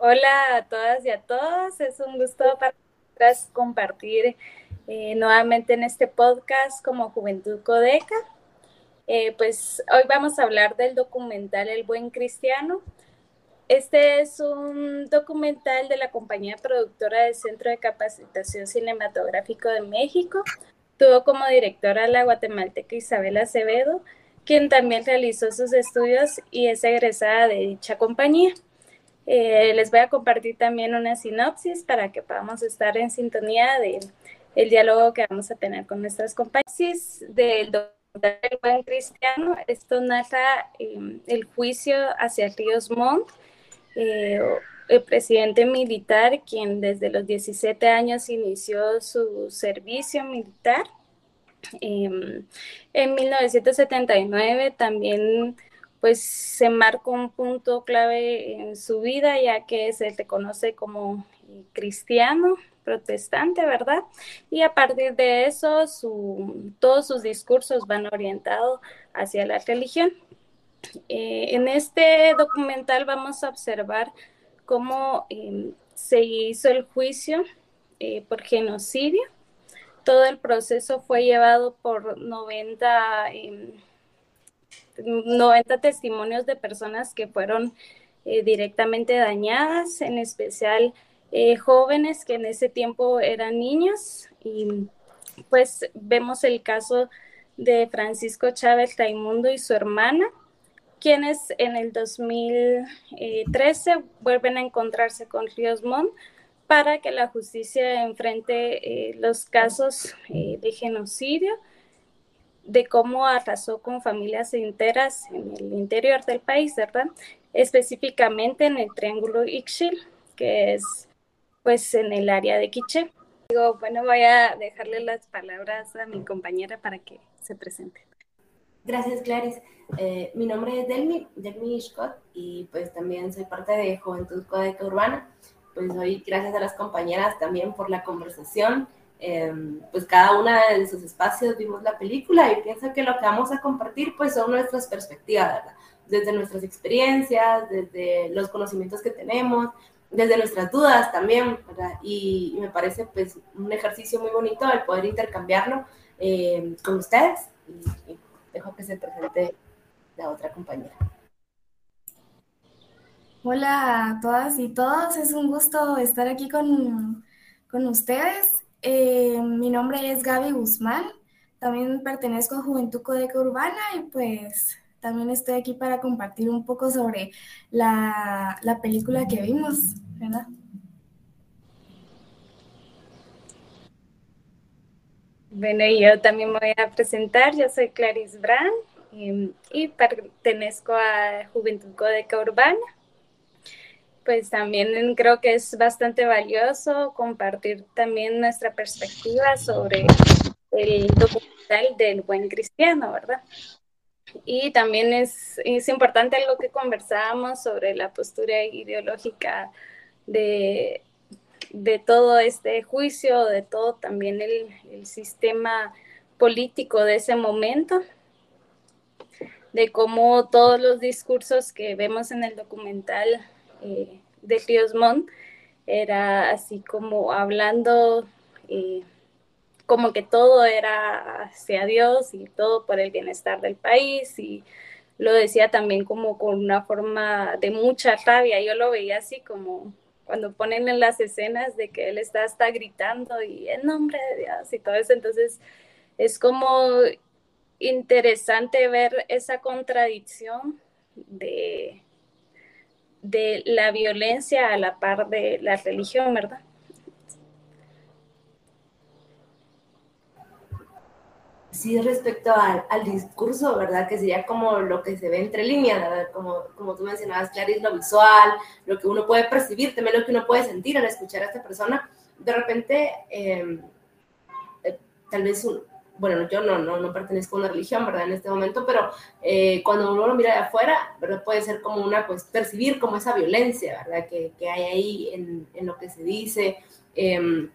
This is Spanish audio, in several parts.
Hola a todas y a todos, es un gusto para compartir eh, nuevamente en este podcast como Juventud Codeca. Eh, pues hoy vamos a hablar del documental El Buen Cristiano. Este es un documental de la compañía productora del Centro de Capacitación Cinematográfico de México. Tuvo como directora la guatemalteca Isabel Acevedo, quien también realizó sus estudios y es egresada de dicha compañía. Eh, les voy a compartir también una sinopsis para que podamos estar en sintonía del el diálogo que vamos a tener con nuestras compañeras del doctor buen cristiano. Esto narra em, el juicio hacia Ríos Montt, eh, el presidente militar, quien desde los 17 años inició su servicio militar. Em, en 1979 también pues se marcó un punto clave en su vida, ya que se le conoce como cristiano, protestante, ¿verdad? Y a partir de eso, todos sus discursos van orientados hacia la religión. Eh, en este documental vamos a observar cómo em, se hizo el juicio eh, por genocidio. Todo el proceso fue llevado por 90 90 testimonios de personas que fueron eh, directamente dañadas, en especial eh, jóvenes que en ese tiempo eran niños. Y pues vemos el caso de Francisco Chávez Raimundo y su hermana, quienes en el 2013 vuelven a encontrarse con Ríos Montt para que la justicia enfrente eh, los casos de genocidio de cómo arrasó con familias enteras en el interior del país, ¿verdad? Específicamente en el Triángulo Ixchil, que es pues en el área de Quiché. Digo, bueno, voy a dejarle las palabras a mi compañera para que se presente. Gracias, Clarice. Eh, mi nombre es Delmi, Delmi Scott, y pues también soy parte de Juventud Codeca Urbana. Pues hoy, gracias a las compañeras también por la conversación Em, pues cada una de sus espacios vimos la película y pienso que lo que vamos a compartir pues son nuestras perspectivas, ¿verdad? Desde nuestras experiencias, desde los conocimientos que tenemos, desde nuestras dudas también, ¿verdad? Y, me parece pues un ejercicio muy bonito el poder intercambiarlo em, con ustedes y, dejo que se presente la otra compañera. Hola a todas y todos, es un gusto estar aquí con, con ustedes eh, mi nombre es Gaby Guzmán, también pertenezco a Juventud Codeca Urbana y pues también estoy aquí para compartir un poco sobre la, película que vimos, ¿verdad? Bueno, yo también me voy a presentar, yo soy Clarice Brand y, y pertenezco a Juventud Codeca Urbana pues también creo que es bastante valioso compartir también nuestra perspectiva sobre el documental del buen cristiano, ¿verdad? Y también es, es importante algo que conversábamos sobre la postura ideológica de, de todo este juicio, de todo también el, el, sistema político de ese momento, de cómo todos los discursos que vemos en el documental eh, de Ríos Montt era así como hablando eh, como que todo era hacia Dios y todo por el bienestar del país y lo decía también como con una forma de mucha rabia. Yo lo veía así como cuando ponen en las escenas de que él está hasta gritando y en nombre de Dios y todo eso. Entonces es como interesante ver esa contradicción de, de la violencia a la par de la religión, ¿verdad? Sí, respecto al, discurso, ¿verdad? Que sería como lo que se ve entre líneas, ¿verdad? Como, como tú mencionabas, Clarice, lo visual, lo que uno puede percibir, también lo que uno puede sentir al escuchar a esta persona. De repente, em, eh, tal vez un, bueno, yo no, no, no pertenezco a una religión, ¿verdad? En este momento, pero eh, cuando uno lo mira de afuera, ¿verdad? Puede ser como una, pues, percibir como esa violencia, ¿verdad? Que, que hay ahí en, en, lo que se dice. Eh,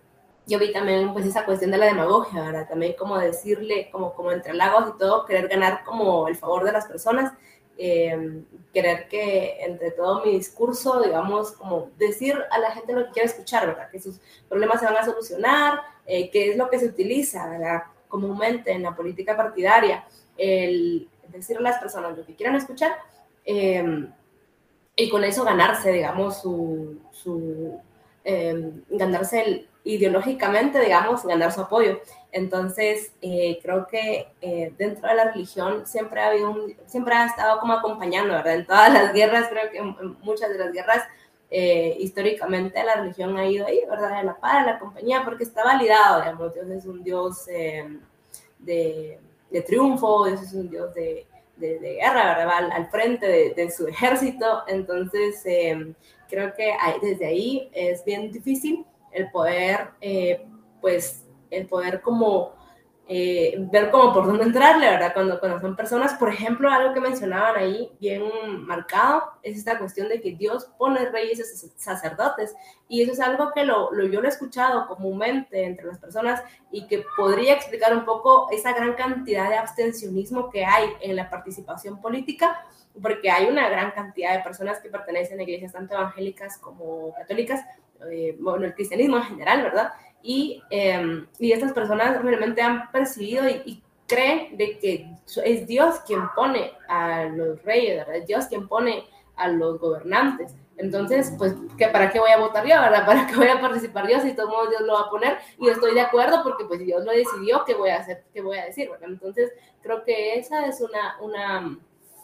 yo vi también, pues, esa cuestión de la demagogia, ¿verdad? También como decirle, como, como entre lagos y todo, querer ganar como el favor de las personas eh, querer que entre todo mi discurso, digamos, como decir a la gente lo que quiere escuchar, ¿verdad? Que sus problemas se van a solucionar, eh, que es lo que se utiliza, ¿verdad? Comúnmente en la política partidaria, el decir a las personas lo que quieran escuchar eh, y con eso ganarse, digamos, su, su ganarse el, ideológicamente, digamos, ganar su apoyo. Entonces, eh, creo que eh, dentro de la religión siempre ha habido un, siempre ha estado como acompañando, ¿verdad? En todas las guerras, creo que muchas de las guerras, eh, históricamente la religión ha ido ahí, ¿verdad? En la par, la compañía, porque está validado, digamos, Dios es un Dios de, de, triunfo, Dios es un Dios de, de, guerra, ¿verdad? Al, al frente de, su ejército, entonces creo que desde ahí es bien difícil el poder, pues, el poder como eh, ver como por dónde entrarle, ¿verdad? Cuando, cuando son personas, por ejemplo, algo que mencionaban ahí bien marcado es esta cuestión de que Dios pone reyes y sacerdotes. Y eso es algo que lo, lo, yo lo he escuchado comúnmente entre las personas y que podría explicar un poco esa gran cantidad de abstencionismo que hay en la participación política, porque hay una gran cantidad de personas que pertenecen a iglesias tanto evangélicas como católicas, eh, bueno, el cristianismo en general, ¿verdad? Y, eh, y estas personas realmente han percibido y, creen de que es Dios quien pone a los reyes, ¿verdad? Es Dios quien pone a los gobernantes. Entonces, pues, ¿qué, ¿para qué voy a votar yo, verdad? ¿Para qué voy a participar Dios si todo modo Dios lo va a poner? Y estoy de acuerdo porque, pues, Dios lo decidió, ¿qué voy a hacer? ¿Qué voy a decir, verdad? Entonces, creo que esa es una, una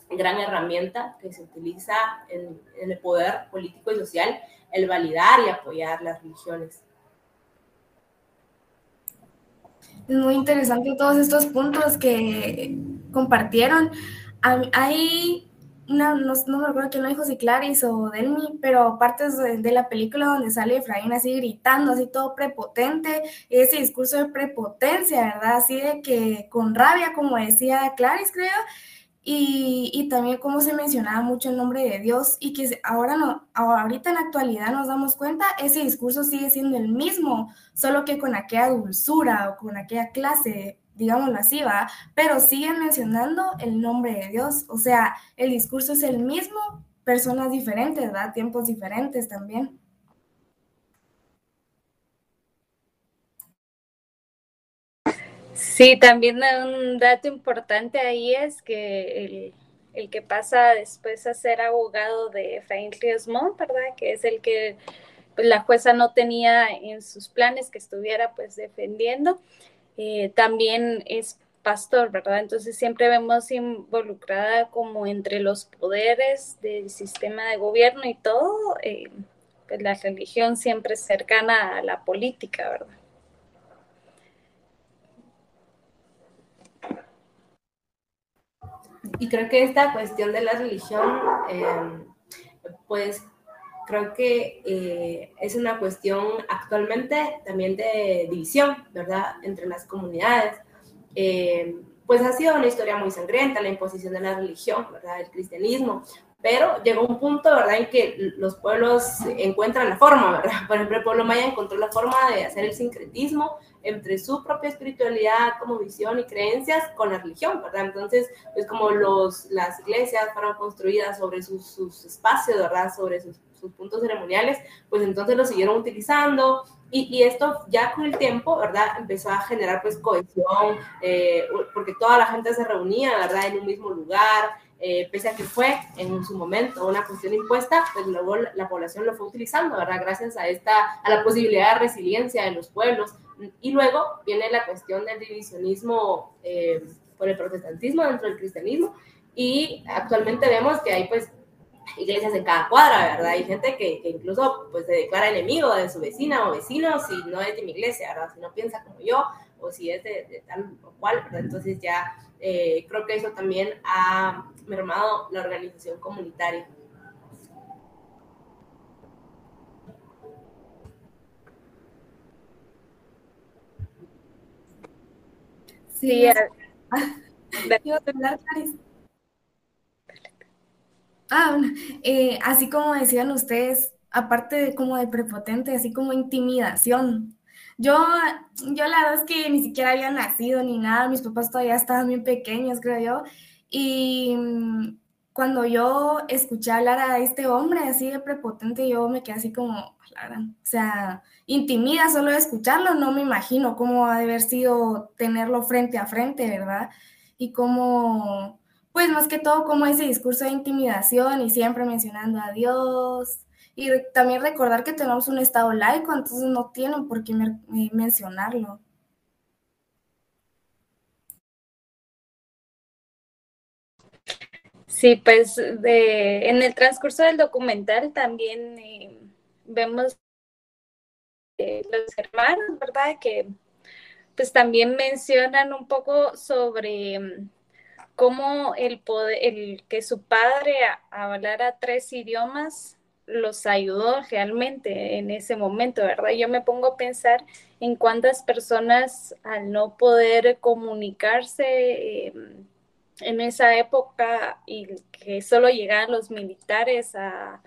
gran herramienta que se utiliza en, en el poder político y social, el validar y apoyar las religiones. Es muy interesante todos estos puntos que compartieron. Hay una, no, me acuerdo quién lo dijo, si Claris o Delmi, pero partes de, la película donde sale Efraín así gritando, así todo prepotente, ese discurso de prepotencia, ¿verdad? Así de que con rabia, como decía Claris, creo, y, también como se mencionaba mucho el nombre de Dios y que ahora no, ahorita en la actualidad nos damos cuenta, ese discurso sigue siendo el mismo, solo que con aquella dulzura o con aquella clase, digámoslo así, va, pero siguen mencionando el nombre de Dios, o sea, el discurso es el mismo, personas diferentes, ¿verdad? Tiempos diferentes también. Sí, también un dato importante ahí es que el, que pasa después a ser abogado de Efraín Riesmont, ¿verdad? Que es el que pues, la jueza no tenía en sus planes que estuviera pues defendiendo, eh, también es pastor, ¿verdad? Entonces siempre vemos involucrada como entre los poderes del sistema de gobierno y todo, eh, pues la religión siempre cercana a la política, ¿verdad? Y creo que esta cuestión de la religión, em, pues creo que eh, es una cuestión actualmente también de división, ¿verdad?, entre las comunidades. Em, pues ha sido una historia muy sangrienta la imposición de la religión, ¿verdad?, el cristianismo, pero llegó un punto, ¿verdad?, en que los pueblos encuentran la forma, ¿verdad? Por ejemplo, el pueblo maya encontró la forma de hacer el sincretismo entre su propia espiritualidad como visión y creencias con la religión, ¿verdad? Entonces, pues como los, las iglesias fueron construidas sobre sus, sus espacios, ¿verdad? Sobre sus, sus, puntos ceremoniales, pues entonces lo siguieron utilizando y, y, esto ya con el tiempo, ¿verdad? Empezó a generar pues cohesión, eh, porque toda la gente se reunía, ¿verdad? En un mismo lugar, eh, pese a que fue en su momento una cuestión impuesta, pues luego la, población lo fue utilizando, ¿verdad? Gracias a, esta, a la posibilidad de resiliencia de los pueblos. Y luego viene la cuestión del divisionismo eh, por el protestantismo dentro del cristianismo. Y actualmente vemos que hay pues iglesias en cada cuadra, ¿verdad? Hay gente que, incluso pues se declara enemigo de su vecina o vecino si no es de mi iglesia, ¿verdad? Si no piensa como yo o si es de, tal o cual, ¿verdad? Entonces ya eh, creo que eso también ha mermado la organización comunitaria. Sí, Ah, eh, así como decían ustedes, aparte de como de prepotente, así como intimidación. Yo, yo la verdad es que ni siquiera había nacido ni nada, mis papás todavía estaban bien pequeños, creo yo, y cuando yo escuché hablar a este hombre así de prepotente, yo me quedé así como, o sea, intimida solo de escucharlo, no me imagino cómo ha de haber sido tenerlo frente a frente, ¿verdad? Y cómo, pues más que todo, como ese discurso de intimidación y siempre mencionando a Dios. Y también recordar que tenemos un Estado laico, entonces no tienen por qué mencionarlo. Sí, pues de, en el transcurso del documental también eh, vemos eh, los hermanos, ¿verdad? Que pues también mencionan un poco sobre mm, cómo el poder, el que su padre hablara tres idiomas los ayudó realmente en ese momento, ¿verdad? Yo me pongo a pensar en cuántas personas al no poder comunicarse em, en esa época y que solo llegaban los militares a,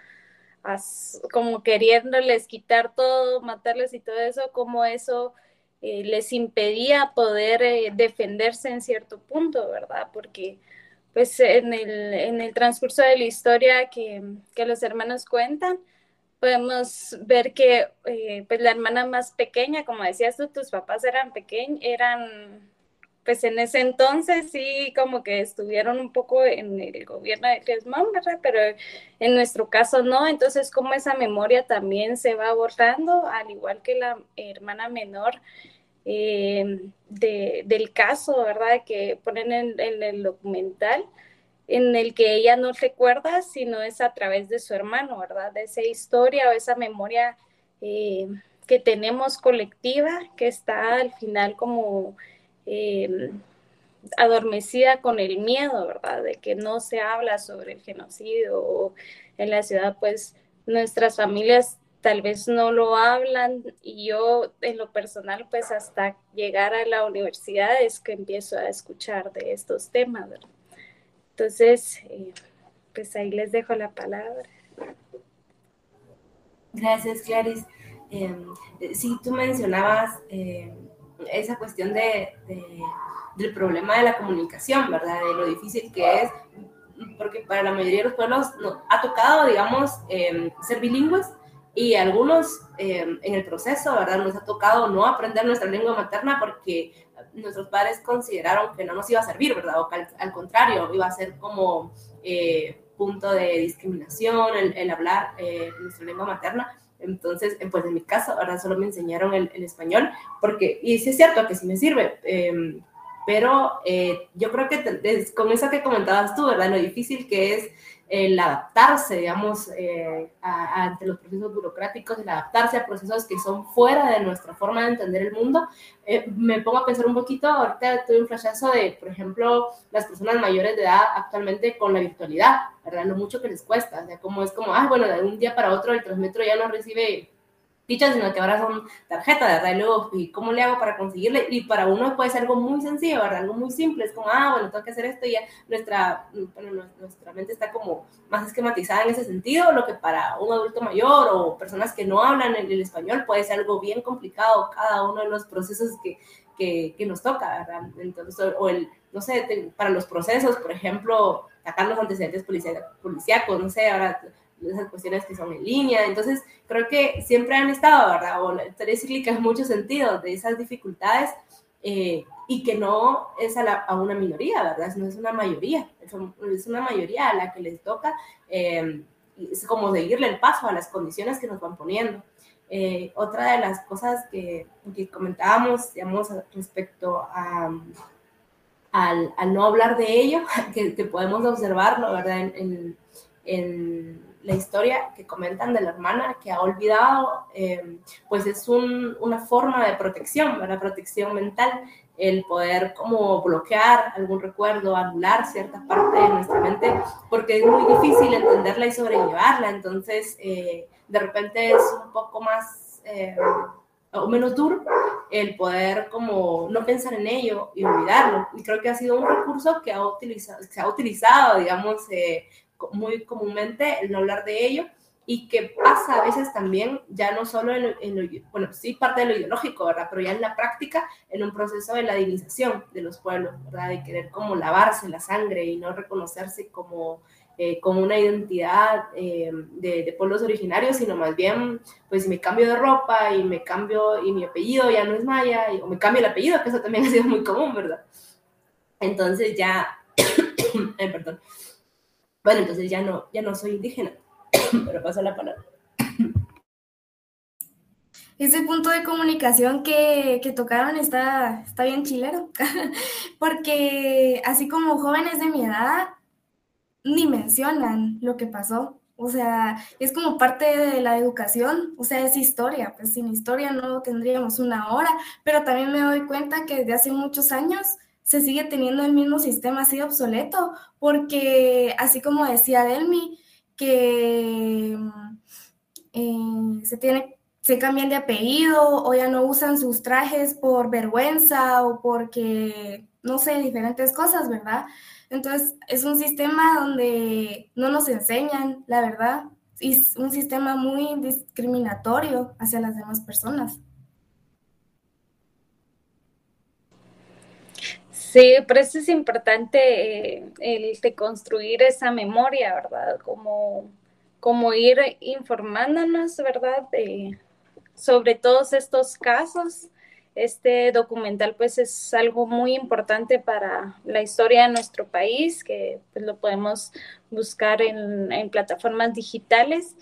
como queriéndoles quitar todo, matarles y todo eso, como eso eh, les impedía poder eh, defenderse en cierto punto, ¿verdad? Porque pues en el, en el transcurso de la historia que, que los hermanos cuentan, podemos ver que eh, pues la hermana más pequeña, como decías tú, tus papás eran pequeños, eran pues en ese entonces sí como que estuvieron un poco en el gobierno de Grisman, ¿verdad? Pero en nuestro caso no, entonces como esa memoria también se va borrando, al igual que la hermana menor eh, del caso, ¿verdad? Que ponen en, el documental, en el que ella no recuerda, sino es a través de su hermano, ¿verdad? De esa historia o esa memoria eh, que tenemos colectiva, que está al final como Em, adormecida con el miedo, ¿verdad? De que no se habla sobre el genocidio en la ciudad, pues nuestras familias tal vez no lo hablan y yo en lo personal, pues hasta llegar a la universidad es que empiezo a escuchar de estos temas, ¿verdad? Entonces, eh, pues ahí les dejo la palabra. Gracias, Clarice. Eh, sí, tú mencionabas eh, esa cuestión de, del problema de la comunicación, ¿verdad? De lo difícil que es, porque para la mayoría de los pueblos no, ha tocado, digamos, em, ser bilingües y algunos em, en el proceso, ¿verdad? Nos ha tocado no aprender nuestra lengua materna porque nuestros padres consideraron que no nos iba a servir, ¿verdad? O al, al contrario, iba a ser como eh, punto de discriminación el, el hablar eh, nuestra lengua materna. Entonces, eh, pues en mi caso, ahora solo me enseñaron el, español, porque, y sí es cierto que sí me sirve, em, pero eh, yo creo que con eso que comentabas tú, ¿verdad? Lo difícil que es el adaptarse, digamos, eh, ante los procesos burocráticos, el adaptarse a procesos que son fuera de nuestra forma de entender el mundo. Eh, me pongo a pensar un poquito, ahorita tuve un flashazo de, por ejemplo, las personas mayores de edad actualmente con la virtualidad, ¿verdad? Lo mucho que les cuesta, o sea, como es como, ah, bueno, de un día para otro el Transmetro ya no recibe sino que ahora son tarjetas, ¿verdad? Y luego, ¿y cómo le hago para conseguirle? Y para uno puede ser algo muy sencillo, ¿verdad? Algo muy simple, es como, ah, bueno, tengo que hacer esto y ya nuestra, bueno, nuestra mente está como más esquematizada en ese sentido, lo que para un adulto mayor o personas que no hablan el, el español puede ser algo bien complicado, cada uno de los procesos que, que, que nos toca, ¿verdad? Entonces, o el, no sé, para los procesos, por ejemplo, sacar los antecedentes policíacos, no sé, ahora esas cuestiones que son en línea. Entonces, creo que siempre han estado, ¿verdad? O la historia cíclica en muchos sentidos de esas dificultades eh, y que no es a, a, una minoría, ¿verdad? No es una mayoría, es una mayoría a la que les toca, eh, es como seguirle el paso a las condiciones que nos van poniendo. Eh, otra de las cosas que, que comentábamos, digamos, respecto a, al, al, no hablar de ello, que, que podemos observarlo, ¿verdad? En, en, la historia que comentan de la hermana que ha olvidado, eh, pues es un, una forma de protección, una protección mental, el poder como bloquear algún recuerdo, anular cierta parte de nuestra mente, porque es muy difícil entenderla y sobrellevarla, entonces eh, de repente es un poco más eh, o menos duro el poder como no pensar en ello y olvidarlo. Y creo que ha sido un recurso que, ha utilizado, que se ha utilizado, digamos, muy comúnmente el no hablar de ello y que pasa a veces también, ya no solo en, lo, bueno, sí parte de lo ideológico, ¿verdad? Pero ya en la práctica, en un proceso de la divinización de los pueblos, ¿verdad? De querer como lavarse la sangre y no reconocerse como, eh, como una identidad eh, de, de, pueblos originarios, sino más bien, pues si me cambio de ropa y me cambio, y mi apellido ya no es maya, o me cambio el apellido, que eso también ha sido muy común, ¿verdad? Entonces ya, perdón, bueno, entonces ya no, ya no soy indígena pero paso la palabra. Ese punto de comunicación que, que tocaron está, está bien chilero, porque así como jóvenes de mi edad, ni mencionan lo que pasó. O sea, es como parte de la educación, o sea, es historia, pues sin historia no tendríamos una hora, pero también me doy cuenta que desde hace muchos años se sigue teniendo el mismo sistema así obsoleto, porque así como decía Delmi, que eh, se, tiene, se cambian de apellido o ya no usan sus trajes por vergüenza o porque, no sé, diferentes cosas, ¿verdad? Entonces, es un sistema donde no nos enseñan, la verdad, y es un sistema muy discriminatorio hacia las demás personas. Sí, por eso es importante eh, el construir esa memoria, ¿verdad? Como, como ir informándonos, ¿verdad? sobre todos estos casos. Este documental pues es algo muy importante para la historia de nuestro país, que pues, lo podemos buscar en, en plataformas digitales.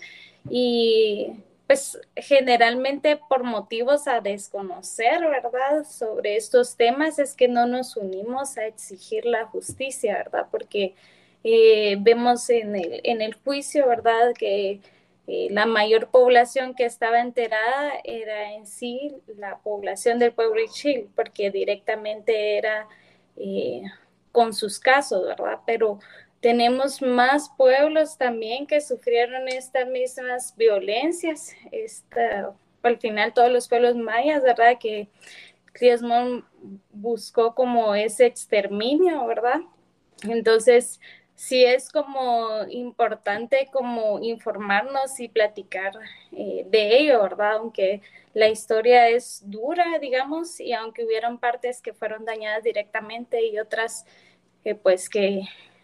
Y pues generalmente por motivos a desconocer, ¿verdad? Sobre estos temas es que no nos unimos a exigir la justicia, ¿verdad? Porque eh, vemos en el, en el juicio, ¿verdad? Que eh, la mayor población que estaba enterada era en sí la población del pueblo de Chile, porque directamente era eh, con sus casos, ¿verdad? Pero tenemos más pueblos también que sufrieron estas mismas violencias. Esta, al final todos los pueblos mayas, ¿verdad? Que Cliasmón buscó como ese exterminio, ¿verdad? Entonces, sí es como importante como informarnos y platicar eh, de ello, ¿verdad? Aunque la historia es dura, digamos, y aunque hubieron partes que fueron dañadas directamente y otras que pues que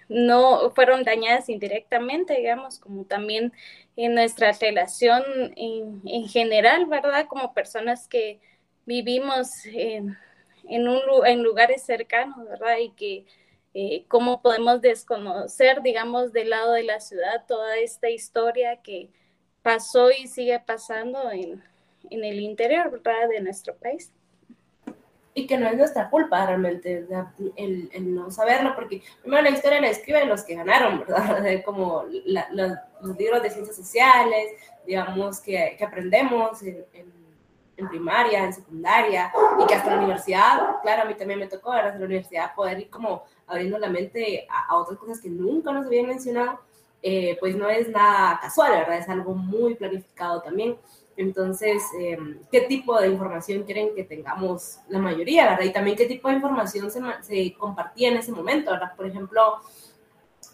no fueron dañadas indirectamente, digamos, como también en nuestra relación en, en general, ¿verdad? Como personas que vivimos en, en, un, en lugares cercanos, ¿verdad? Y que eh, cómo podemos desconocer, digamos, del lado de la ciudad toda esta historia que pasó y sigue pasando en, en el interior, ¿verdad? De nuestro país que no es nuestra culpa realmente el, el, no saberlo, porque primero la historia la escriben los que ganaron, ¿verdad? Como los, libros de ciencias sociales, digamos, que, que aprendemos en, en, primaria, en secundaria, y que hasta la universidad, claro, a mí también me tocó, hasta la universidad, poder ir como abriendo la mente a, otras cosas que nunca nos habían mencionado, eh, pues no es nada casual, ¿verdad? Es algo muy planificado también. Entonces, em, ¿qué tipo de información quieren que tengamos la mayoría, verdad? Y también qué tipo de información se, se compartía en ese momento, ¿verdad? Por ejemplo,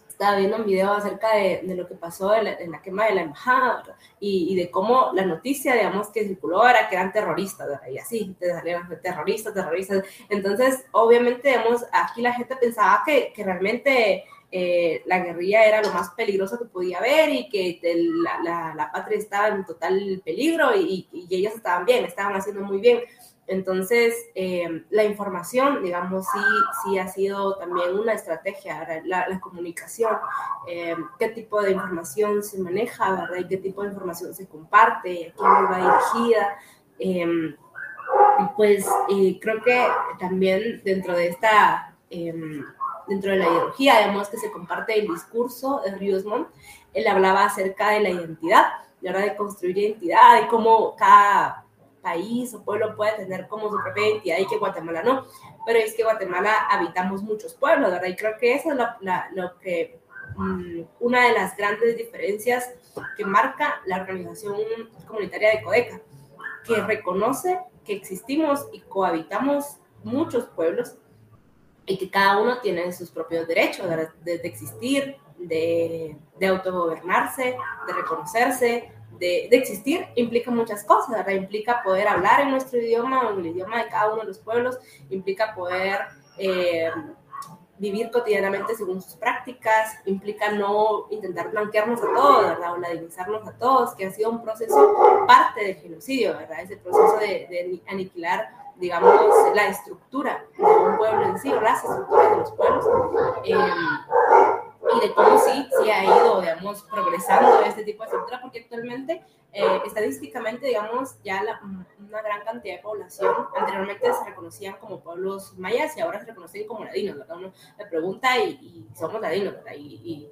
estaba viendo un video acerca de, de lo que pasó en la, quema de la embajada y, y, de cómo la noticia, digamos, que circuló era que eran terroristas, ¿verdad? Y así, te salieron terroristas, terroristas. Entonces, obviamente, digamos, aquí la gente pensaba que, que realmente eh, la guerrilla era lo más peligroso que podía haber y que la, la, patria estaba en total peligro y, y, ellos estaban bien, estaban haciendo muy bien. Entonces, eh, la información, digamos, sí, sí ha sido también una estrategia, la, la comunicación, eh, qué tipo de información se maneja, ¿verdad? Y qué tipo de información se comparte, a quién va dirigida. Em, pues creo que también dentro de esta em, dentro de la ideología, además que se comparte el discurso de Riosmont, él hablaba acerca de la identidad, y ahora de construir identidad, y cómo cada país o pueblo puede tener como su propia identidad y que Guatemala no. Pero es que Guatemala habitamos muchos pueblos, ¿verdad? Y creo que eso es lo, que, mm, una de las grandes diferencias que marca la organización comunitaria de Codeca, que reconoce que existimos y cohabitamos muchos pueblos y que cada uno tiene sus propios derechos de, existir, de, de autogobernarse, de reconocerse, de, de, existir, implica muchas cosas, ¿verdad? Implica poder hablar en nuestro idioma o en el idioma de cada uno de los pueblos, implica poder eh, vivir cotidianamente según sus prácticas, implica no intentar blanquearnos a todos, ¿verdad? O ladinizarnos a todos, que ha sido un proceso parte del genocidio, ¿verdad? Ese proceso de, de aniquilar, digamos, la estructura de un pueblo en sí, las estructuras de los pueblos. Eh, y de cómo sí, sí ha ido, digamos, progresando este tipo de estructura, porque actualmente, eh, estadísticamente, digamos, ya la, una gran cantidad de población, anteriormente se reconocían como pueblos mayas y ahora se reconocen como ladinos, ¿verdad? Uno le pregunta y, y somos ladinos, ¿verdad? Y, y,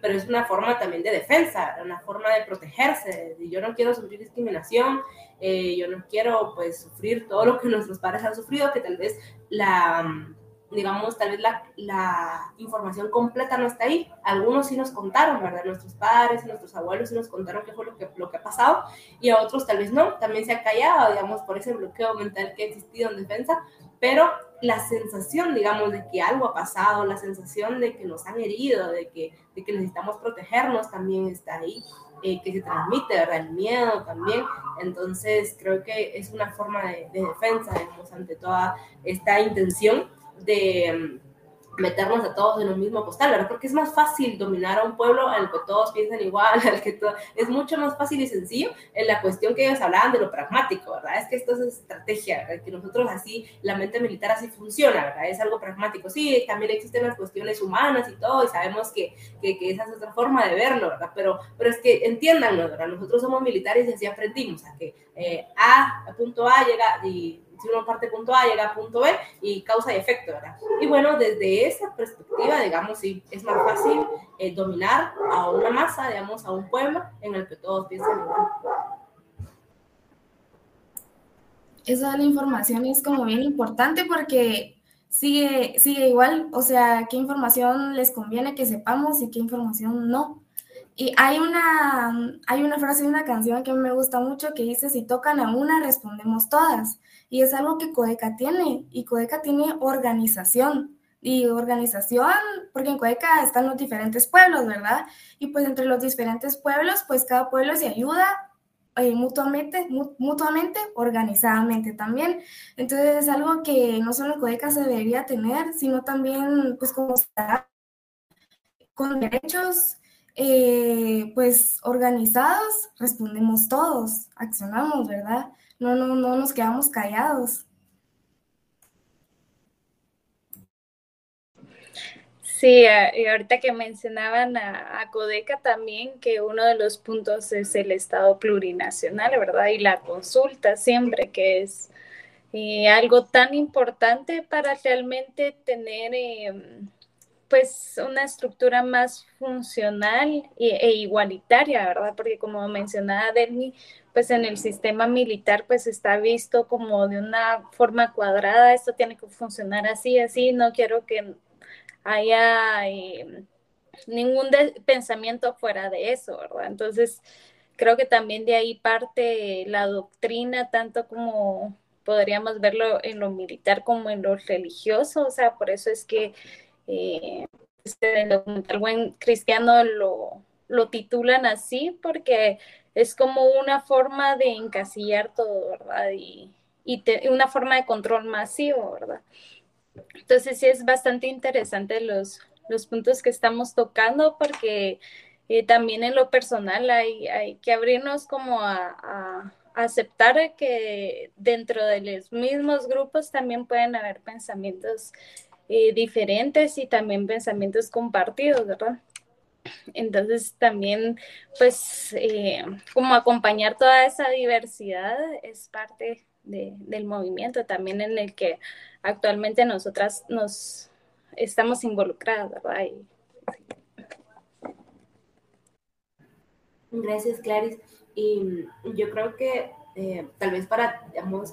pero es una forma también de defensa, una forma de protegerse, yo no quiero sufrir discriminación, eh, yo no quiero, pues, sufrir todo lo que nuestros padres han sufrido, que tal vez la digamos, tal vez la, la, información completa no está ahí. Algunos sí nos contaron, ¿verdad? Nuestros padres nuestros abuelos sí nos contaron qué fue lo que, lo que ha pasado y a otros tal vez no. También se ha callado, digamos, por ese bloqueo mental que ha existido en defensa, pero la sensación, digamos, de que algo ha pasado, la sensación de que nos han herido, de que, de que necesitamos protegernos también está ahí. Eh, que se transmite, ¿verdad? El miedo también. Entonces, creo que es una forma de, de defensa, digamos, ante toda esta intención de meternos a todos en un mismo costal, ¿verdad? Porque es más fácil dominar a un pueblo al que todos piensan igual, al que todo, es mucho más fácil y sencillo en la cuestión que ellos hablaban de lo pragmático, ¿verdad? Es que esto es estrategia, ¿verdad? que nosotros así, la mente militar así funciona, ¿verdad? Es algo pragmático. Sí, también existen las cuestiones humanas y todo, y sabemos que, que, que esa es otra forma de verlo, ¿verdad? Pero, pero es que entiéndanlo, ¿verdad? Nosotros somos militares y así aprendimos a que eh, A, punto A llega y si uno parte punto A llega a punto B y causa y efecto, ¿verdad? Y bueno, desde esa perspectiva, digamos, sí, es más fácil eh, dominar a una masa, digamos, a un pueblo en el que todos piensan igual. Esa de la información es como bien importante porque sigue, sigue igual, o sea, qué información les conviene que sepamos y qué información no. Y hay una, hay una frase de una canción que me gusta mucho que dice, si tocan a una, respondemos todas. Y es algo que Codeca tiene, y Codeca tiene organización. Y organización, porque en Codeca están los diferentes pueblos, ¿verdad? Y pues entre los diferentes pueblos, pues cada pueblo se ayuda eh, mutuamente, mutuamente, organizadamente también. Entonces es algo que no solo en Codeca se debería tener, sino también pues como con derechos eh, pues organizados, respondemos todos, accionamos, ¿verdad? No, no, no nos quedamos callados. Sí, y ahorita que mencionaban a, Codeca también, que uno de los puntos es el Estado plurinacional, ¿verdad? Y la consulta siempre, que es eh, algo tan importante para realmente tener em, pues una estructura más funcional e, igualitaria, ¿verdad? Porque como mencionaba Delmi, pues en el sistema militar pues está visto como de una forma cuadrada, esto tiene que funcionar así, así, no quiero que haya eh, ningún pensamiento fuera de eso, ¿verdad? Entonces, creo que también de ahí parte la doctrina, tanto como podríamos verlo en lo militar como en lo religioso, o sea, por eso es que eh, este, el documental Buen Cristiano lo, lo titulan así porque es como una forma de encasillar todo, ¿verdad? Y, y una forma de control masivo, ¿verdad? Entonces sí es bastante interesante los, los puntos que estamos tocando porque eh, también en lo personal hay, hay que abrirnos como a, a, aceptar que dentro de los mismos grupos también pueden haber pensamientos eh, diferentes y también pensamientos compartidos, ¿verdad? Entonces también, pues, eh, como acompañar toda esa diversidad es parte de, del movimiento también en el que actualmente nosotras nos estamos involucradas, ¿verdad? Gracias, Clarice. Y yo creo que eh, tal vez para, digamos,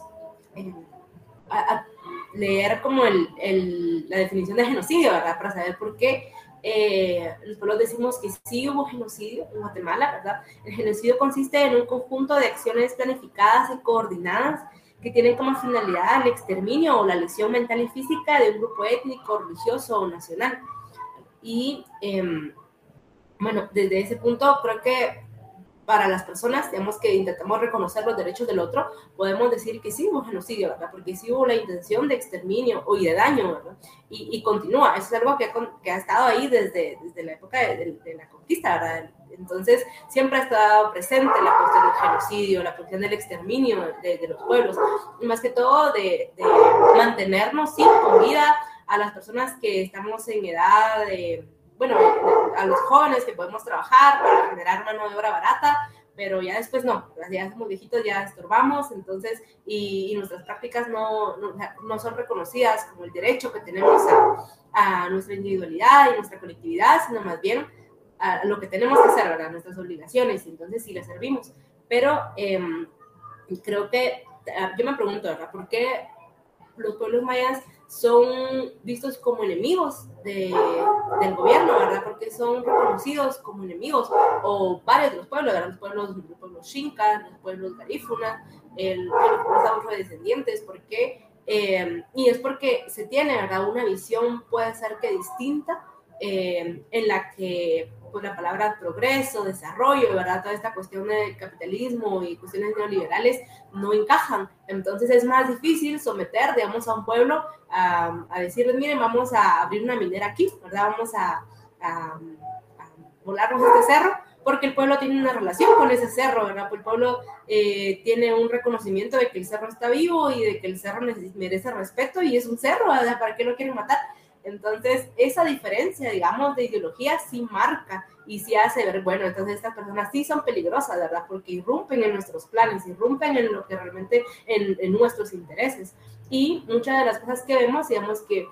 a, leer como el, la definición de genocidio, ¿verdad? Para saber por qué eh, los pueblos decimos que sí hubo genocidio en Guatemala, ¿verdad? El genocidio consiste en un conjunto de acciones planificadas y coordinadas que tienen como finalidad el exterminio o la lesión mental y física de un grupo étnico, religioso o nacional. Y eh, bueno, desde ese punto creo que para las personas, digamos que intentamos reconocer los derechos del otro, podemos decir que sí hubo genocidio, ¿verdad? Porque sí hubo la intención de exterminio o y de daño, ¿verdad? Y, y continúa, eso es algo que, que, ha estado ahí desde, desde la época de, de, la conquista, ¿verdad? Entonces, siempre ha estado presente la cuestión del genocidio, la cuestión del exterminio de, de los pueblos, y más que todo de, de mantenernos, sí, con vida a las personas que estamos en edad de bueno, a los jóvenes que podemos trabajar para generar mano de obra barata, pero ya después no, ya somos viejitos, ya estorbamos, entonces, y, nuestras prácticas no, no, son reconocidas como el derecho que tenemos a, nuestra individualidad y nuestra colectividad, sino más bien a lo que tenemos que hacer, ¿verdad? Nuestras obligaciones, y entonces sí las servimos. Pero eh, creo que, yo me pregunto, ¿verdad? ¿Por qué los pueblos mayas son vistos como enemigos de, del gobierno, ¿verdad? Porque son reconocidos como enemigos, o varios de los pueblos, ¿verdad? Los pueblos, los pueblos los pueblos Garífuna, el pueblo los descendientes, porque, eh, y es porque se tiene, ¿verdad? Una visión puede ser que distinta, eh, en la que pues, la palabra progreso, desarrollo, ¿verdad? Toda esta cuestión de capitalismo y cuestiones neoliberales no encajan. Entonces es más difícil someter, digamos, a un pueblo a, a decirles, miren, vamos a abrir una minera aquí, ¿verdad? Vamos a, a, a volarnos este cerro, porque el pueblo tiene una relación con ese cerro, ¿verdad? Pues el pueblo eh, tiene un reconocimiento de que el cerro está vivo y de que el cerro merece respeto y es un cerro, ¿verdad? ¿Para qué lo quieren matar? Entonces, esa diferencia, digamos, de ideología sí marca y sí hace ver, bueno, entonces estas personas sí son peligrosas, ¿verdad? Porque irrumpen en nuestros planes, irrumpen en lo que realmente, en, en nuestros intereses. Y muchas de las cosas que vemos, digamos que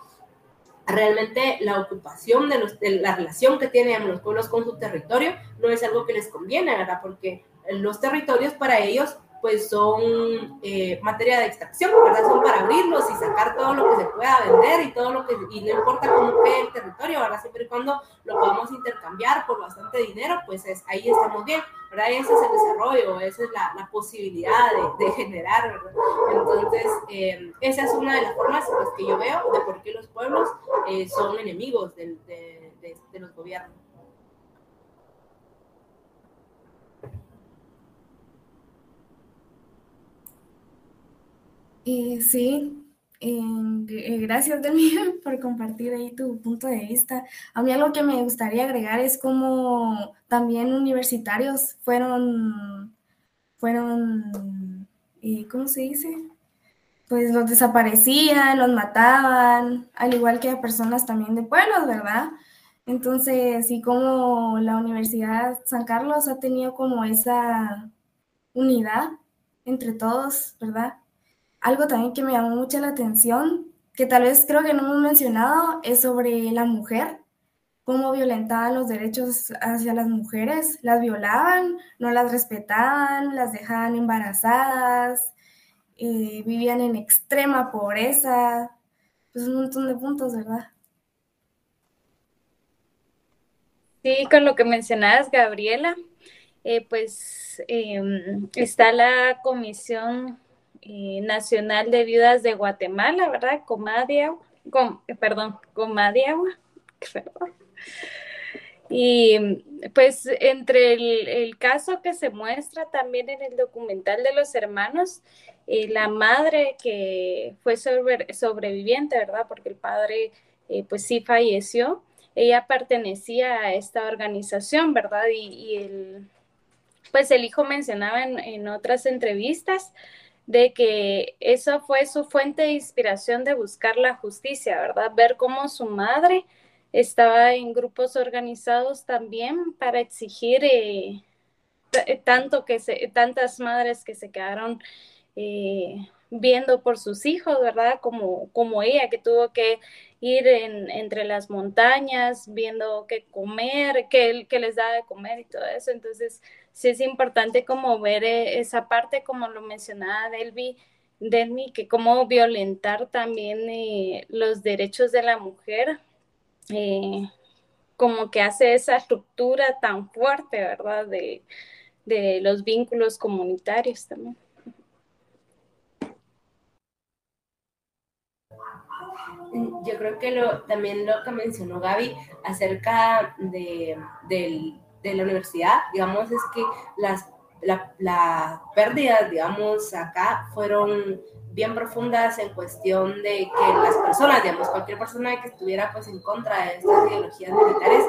realmente la ocupación de, los, de, la relación que tienen los pueblos con su territorio no es algo que les conviene, ¿verdad? Porque los territorios para ellos pues son eh, materia de extracción, ¿verdad? Son para abrirlos y sacar todo lo que se pueda vender y todo lo que, y no importa cómo quede el territorio, ¿verdad? Siempre y cuando lo podamos intercambiar por bastante dinero, pues es, ahí estamos bien, ¿verdad? Ese es el desarrollo, esa es la, posibilidad de, generar, ¿verdad? Entonces, eh, esa es una de las formas pues, que yo veo de por qué los pueblos eh, son enemigos de, de, de los gobiernos. Sí, eh, gracias Demi por compartir ahí tu punto de vista. A mí algo que me gustaría agregar es como también universitarios fueron, fueron, eh, ¿cómo se dice? Pues los desaparecían, los mataban, al igual que personas también de pueblos, ¿verdad? Entonces, sí, como la Universidad San Carlos ha tenido como esa unidad entre todos, ¿verdad? Algo también que me llamó mucho la atención, que tal vez creo que no hemos mencionado, es sobre la mujer, cómo violentaban los derechos hacia las mujeres, las violaban, no las respetaban, las dejaban embarazadas, eh, vivían en extrema pobreza, pues un montón de puntos, ¿verdad? Sí, con lo que mencionabas, Gabriela, eh, pues eh, está la comisión eh, Nacional de Viudas de Guatemala, ¿verdad? Comadiagua, com, perdón, Comadiagua. Y pues entre el, caso que se muestra también en el documental de los hermanos, eh, la madre que fue sobre, sobreviviente, ¿verdad? Porque el padre eh, pues sí falleció, ella pertenecía a esta organización, ¿verdad? Y, el, pues el hijo mencionaba en, en otras entrevistas de que eso fue su fuente de inspiración de buscar la justicia, ¿verdad? Ver cómo su madre estaba en grupos organizados también para exigir eh, tanto que tantas madres que se quedaron eh, viendo por sus hijos, ¿verdad? Como, como ella que tuvo que ir en, entre las montañas, viendo qué comer, qué, qué les da de comer y todo eso. Entonces, sí es importante como ver eh, esa parte, como lo mencionaba Delvi, Delmi, que como violentar también eh, los derechos de la mujer, eh, como que hace esa estructura tan fuerte, ¿verdad? De, de los vínculos comunitarios también. Yo creo que lo, también lo que mencionó Gaby acerca de, de la universidad, digamos, es que las la, pérdidas, digamos, acá fueron bien profundas en cuestión de que las personas, digamos, cualquier persona que estuviera pues en contra de estas ideologías militares,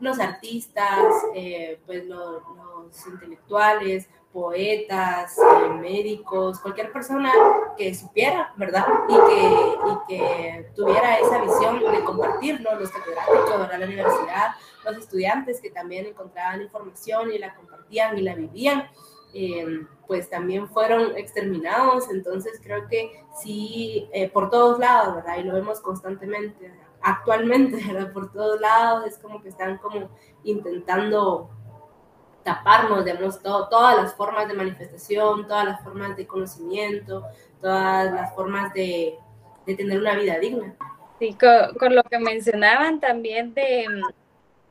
los artistas, eh, pues los, intelectuales, poetas, eh, médicos, cualquier persona que supiera, ¿verdad? Y que, y que tuviera esa visión de compartirlo, los catedráticos de la universidad, los estudiantes que también encontraban información y la compartían y la vivían. Em, pues también fueron exterminados, entonces creo que sí, eh, por todos lados, ¿verdad? Y lo vemos constantemente, actualmente, ¿verdad? Por todos lados es como que están como intentando taparnos, digamos, todas las formas de manifestación, todas las formas de conocimiento, todas las formas de, de tener una vida digna. Sí, con, lo que mencionaban también de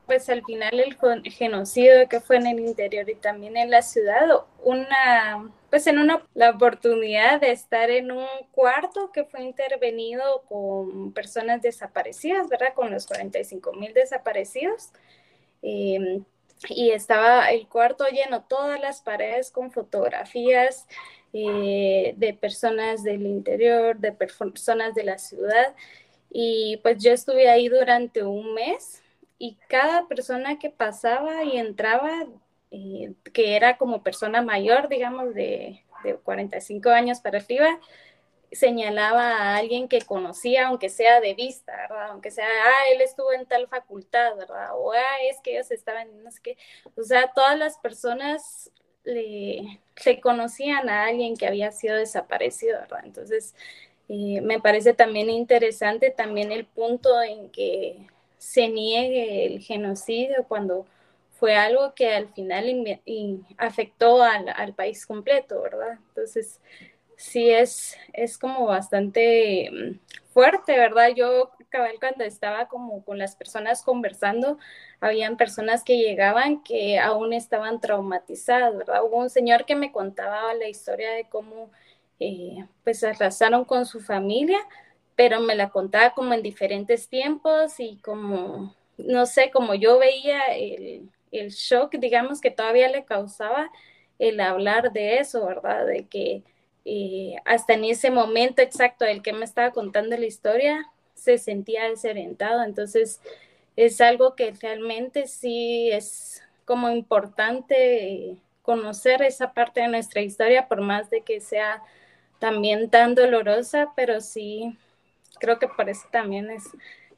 pues al final el genocidio que fue en el interior y también en la ciudad, una, pues en una, la oportunidad de estar en un cuarto que fue intervenido con personas desaparecidas, ¿verdad? Con los 45 mil desaparecidos. Em, y estaba el cuarto lleno, todas las paredes con fotografías eh, de personas del interior, de personas de la ciudad. Y pues yo estuve ahí durante un mes y cada persona que pasaba y entraba, eh, que era como persona mayor, digamos, de, de 45 años para arriba, señalaba a alguien que conocía, aunque sea de vista, ¿verdad? Aunque sea, ah, él estuvo en tal facultad, ¿verdad? O, ah, es que ellos estaban, no sé qué. O sea, todas las personas le, le conocían a alguien que había sido desaparecido, ¿verdad? Entonces, eh, me parece también interesante también el punto en que se niegue el genocidio cuando fue algo que al final afectó al, país completo, ¿verdad? Entonces, sí es, es como bastante mm, fuerte, ¿verdad? Yo, cabal, cuando estaba como con las personas conversando, habían personas que llegaban que aún estaban traumatizadas, ¿verdad? Hubo un señor que me contaba la historia de cómo, eh, pues, arrasaron con su familia, pero me la contaba como en diferentes tiempos y como, no sé, como yo veía el, el shock, digamos, que todavía le causaba el hablar de eso, ¿verdad? De que eh, hasta en ese momento exacto del que me estaba contando la historia, se sentía desorientado. Entonces, es algo que realmente sí es como importante conocer esa parte de nuestra historia, por más de que sea también tan dolorosa, pero sí creo que por eso también es,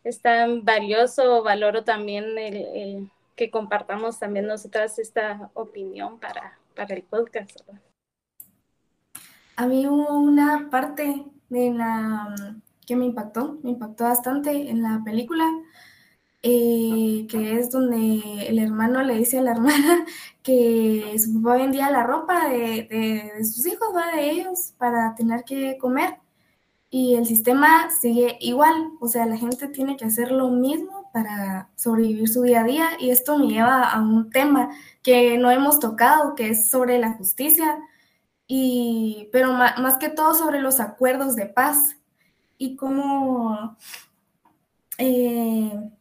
es tan valioso, valoro también el, que compartamos también nosotras esta opinión para, para el podcast. A mí hubo una parte de la que me impactó, me impactó bastante en la película, eh, que es donde el hermano le dice a la hermana que su papá vendía la ropa de, de sus hijos, ¿va? de ellos, para tener que comer. Y el sistema sigue igual, o sea, la gente tiene que hacer lo mismo para sobrevivir su día a día. Y esto me lleva a un tema que no hemos tocado, que es sobre la justicia, y, pero más, que todo sobre los acuerdos de paz y cómo, eh,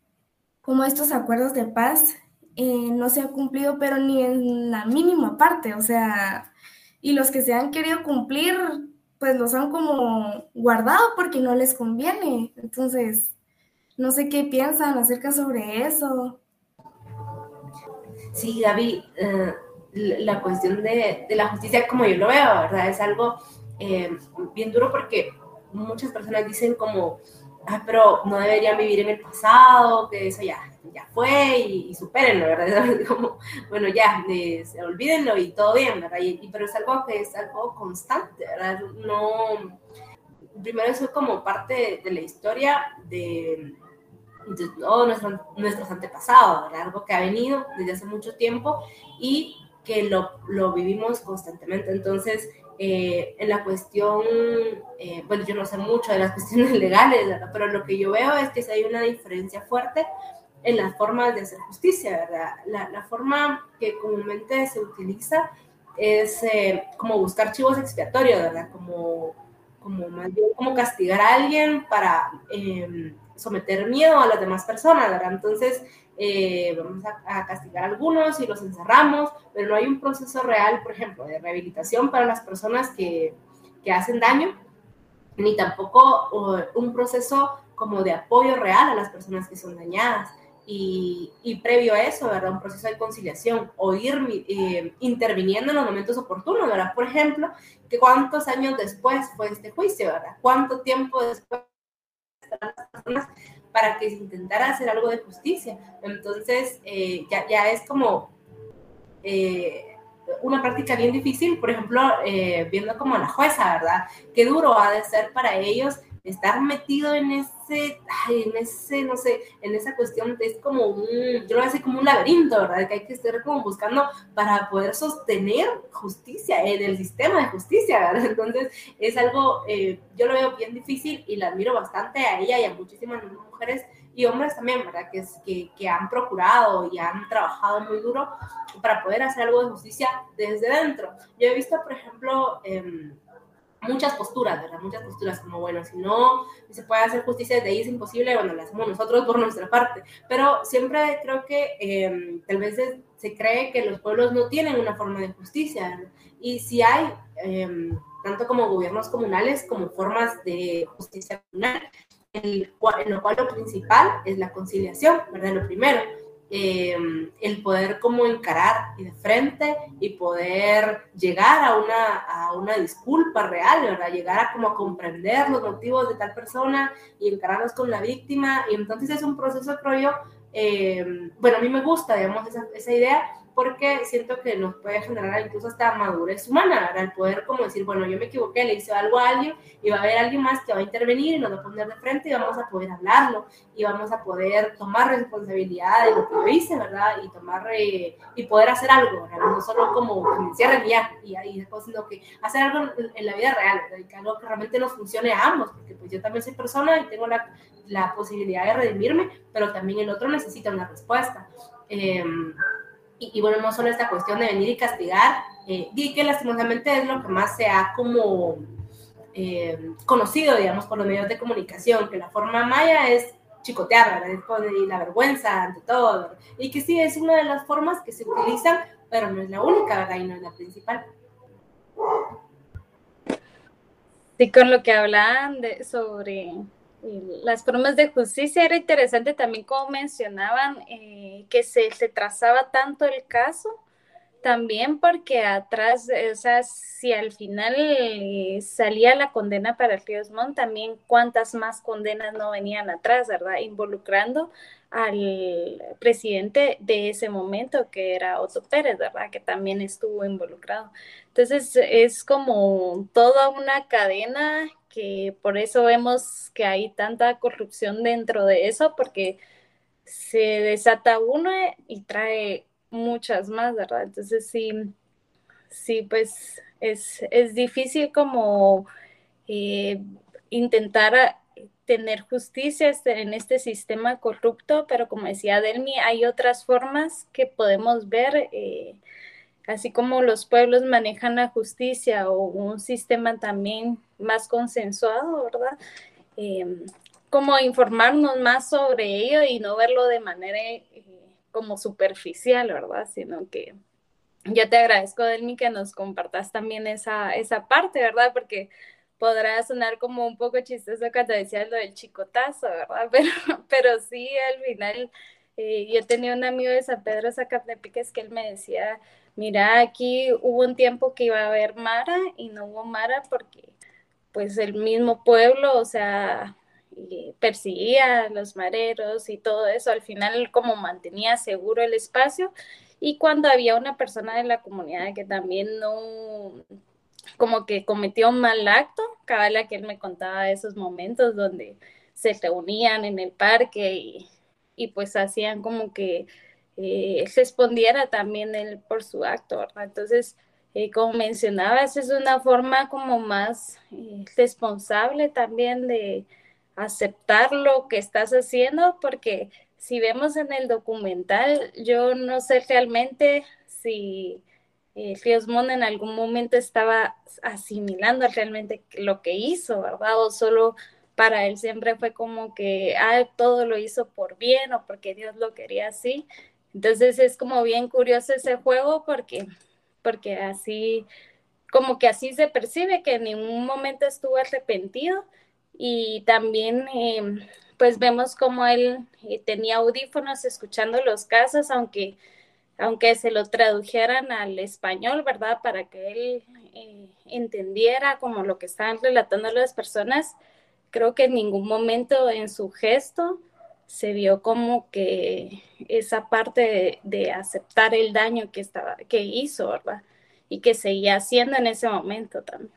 estos acuerdos de paz eh, no se han cumplido, pero ni en la mínima parte, o sea, y los que se han querido cumplir pues los han como guardado porque no les conviene. Entonces, no sé qué piensan acerca sobre eso. Sí, Gaby, eh, la cuestión de, la justicia, como yo lo veo, ¿verdad? Es algo eh, bien duro porque muchas personas dicen como, ah, pero no deberían vivir en el pasado, que eso ya, ya fue y, y supérenlo, ¿verdad? Como, bueno, ya, olvídenlo y todo bien, ¿verdad? Y, pero es algo que es algo constante, ¿verdad? No, primero eso es como parte de, la historia de, todos nuestros, antepasados. Algo que ha venido desde hace mucho tiempo y que lo, lo vivimos constantemente. Entonces, eh, en la cuestión, eh, bueno, yo no sé mucho de las cuestiones legales, ¿verdad? pero lo que yo veo es que hay una diferencia fuerte en las formas de hacer justicia, ¿verdad? La, la forma que comúnmente se utiliza es eh, como buscar chivos expiatorios, ¿verdad? Como, como más bien como castigar a alguien para em, someter miedo a las demás personas, ¿verdad? Entonces, eh, vamos a, castigar a algunos y los encerramos, pero no hay un proceso real, por ejemplo, de rehabilitación para las personas que, que hacen daño, ni tampoco un proceso como de apoyo real a las personas que son dañadas. Y, y, previo a eso, ¿verdad? Un proceso de conciliación o ir eh, interviniendo en los momentos oportunos, ¿verdad? Por ejemplo, que cuántos años después fue este juicio, ¿verdad? ¿Cuánto tiempo después las personas para que intentara hacer algo de justicia? Entonces, eh, ya, ya, es como eh, una práctica bien difícil, por ejemplo, viendo como la jueza, ¿verdad? Qué duro ha de ser para ellos estar metido en ese, en ese, no sé, en esa cuestión, es como un, yo lo voy a como un laberinto, ¿verdad? Que hay que estar como buscando para poder sostener justicia en el sistema de justicia, ¿verdad? Entonces, es algo, eh, yo lo veo bien difícil y la admiro bastante a ella y a muchísimas mujeres y hombres también, ¿verdad? Que, que, que han procurado y han trabajado muy duro para poder hacer algo de justicia desde dentro. Yo he visto, por ejemplo, eh, muchas posturas, ¿verdad? Muchas posturas como, bueno, si no se puede hacer justicia desde ahí es imposible, bueno, lo hacemos nosotros por nuestra parte. Pero siempre creo que em, tal vez se, cree que los pueblos no tienen una forma de justicia. Y si hay, em, tanto como gobiernos comunales como formas de justicia comunal, en lo cual lo principal es la conciliación, ¿verdad? Lo primero eh, el poder como encarar de frente y poder llegar a una, a una disculpa real, ¿verdad? Llegar a como comprender los motivos de tal persona y encararlos con la víctima. Y entonces es un proceso, creo yo, eh, bueno, a mí me gusta, digamos, esa, esa idea porque siento que nos puede generar incluso hasta madurez humana. El poder como decir, bueno, yo me equivoqué, le hice algo a alguien y va a haber alguien más que va a intervenir y nos va a poner de frente y vamos a poder hablarlo y vamos a poder tomar responsabilidad de lo que yo hice, ¿verdad? Y tomar eh, y poder hacer algo, ¿verdad? No solo como que me y ahí después, sino que hacer algo en la vida real, ¿verdad? Que algo que realmente nos funcione a ambos, porque pues yo también soy persona y tengo la, la posibilidad de redimirme, pero también el otro necesita una respuesta. Eh, y, bueno, no solo esta cuestión de venir y castigar, eh, y que lastimosamente es lo que más se ha como eh, conocido, digamos, por los medios de comunicación, que la forma maya es chicotear, ¿verdad? Y la vergüenza ante todo, y que sí, es una de las formas que se utilizan, pero no es la única, ¿verdad? Y no es la principal. Sí, con lo que hablaban sobre las formas de justicia era interesante también como mencionaban eh, que se, trazaba tanto el caso, también porque atrás, o sea, si al final eh, salía la condena para Ríos Montt, también cuántas más condenas no venían atrás, ¿verdad? Involucrando al presidente de ese momento, que era Otto Pérez, ¿verdad? Que también estuvo involucrado. Entonces es como toda una cadena que por eso vemos que hay tanta corrupción dentro de eso, porque se desata uno y trae muchas más, ¿verdad? Entonces sí, sí, pues es, es difícil como eh, intentar tener justicia este, en este sistema corrupto, pero como decía Delmi, hay otras formas que podemos ver. Eh, así como los pueblos manejan la justicia o un sistema también más consensuado, ¿verdad? Em, como informarnos más sobre ello y no verlo de manera eh, como superficial, ¿verdad? Sino que yo te agradezco, Delmi, que nos compartas también esa, esa parte, ¿verdad? Porque podrá sonar como un poco chistoso cuando decías lo del chicotazo, ¿verdad? Pero, pero sí, al final, eh, yo tenía un amigo de San Pedro Zacatepeques que él me decía, mira, aquí hubo un tiempo que iba a haber Mara y no hubo Mara porque pues el mismo pueblo, o sea, perseguía a los mareros y todo eso, al final como mantenía seguro el espacio. Y cuando había una persona de la comunidad que también no, como que cometió un mal acto, cabala que él me contaba esos momentos donde se reunían en el parque y, y pues hacían como que eh, respondiera también él por su acto, ¿verdad? Entonces, eh, como mencionabas, es una forma como más eh, responsable también de aceptar lo que estás haciendo, porque si vemos en el documental, yo no sé realmente si eh, Riosmond en algún momento estaba asimilando realmente lo que hizo, ¿verdad? O solo para él siempre fue como que ah, todo lo hizo por bien o porque Dios lo quería así. Entonces es como bien curioso ese juego porque, porque así, como que así se percibe que en ningún momento estuvo arrepentido y también em, pues vemos como él eh, tenía audífonos escuchando los casos, aunque, aunque se lo tradujeran al español, ¿verdad? Para que él eh, entendiera como lo que estaban relatando las personas, creo que en ningún momento en su gesto se vio como que esa parte de, aceptar el daño que, estaba, que hizo, ¿verdad? Y que seguía haciendo en ese momento también.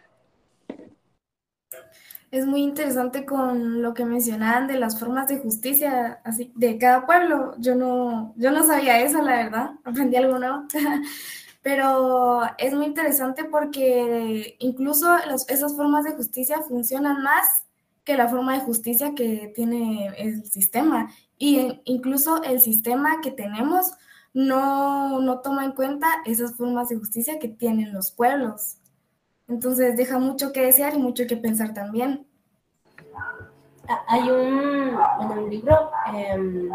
Es muy interesante con lo que mencionaban de las formas de justicia así de cada pueblo. Yo no, yo no sabía eso, la verdad. Aprendí algo. Pero es muy interesante porque incluso esas formas de justicia funcionan más que la forma de justicia que tiene el sistema. Y incluso el sistema que tenemos no, no toma en cuenta esas formas de justicia que tienen los pueblos. Entonces deja mucho que desear y mucho que pensar también. Ah, hay un, un libro em,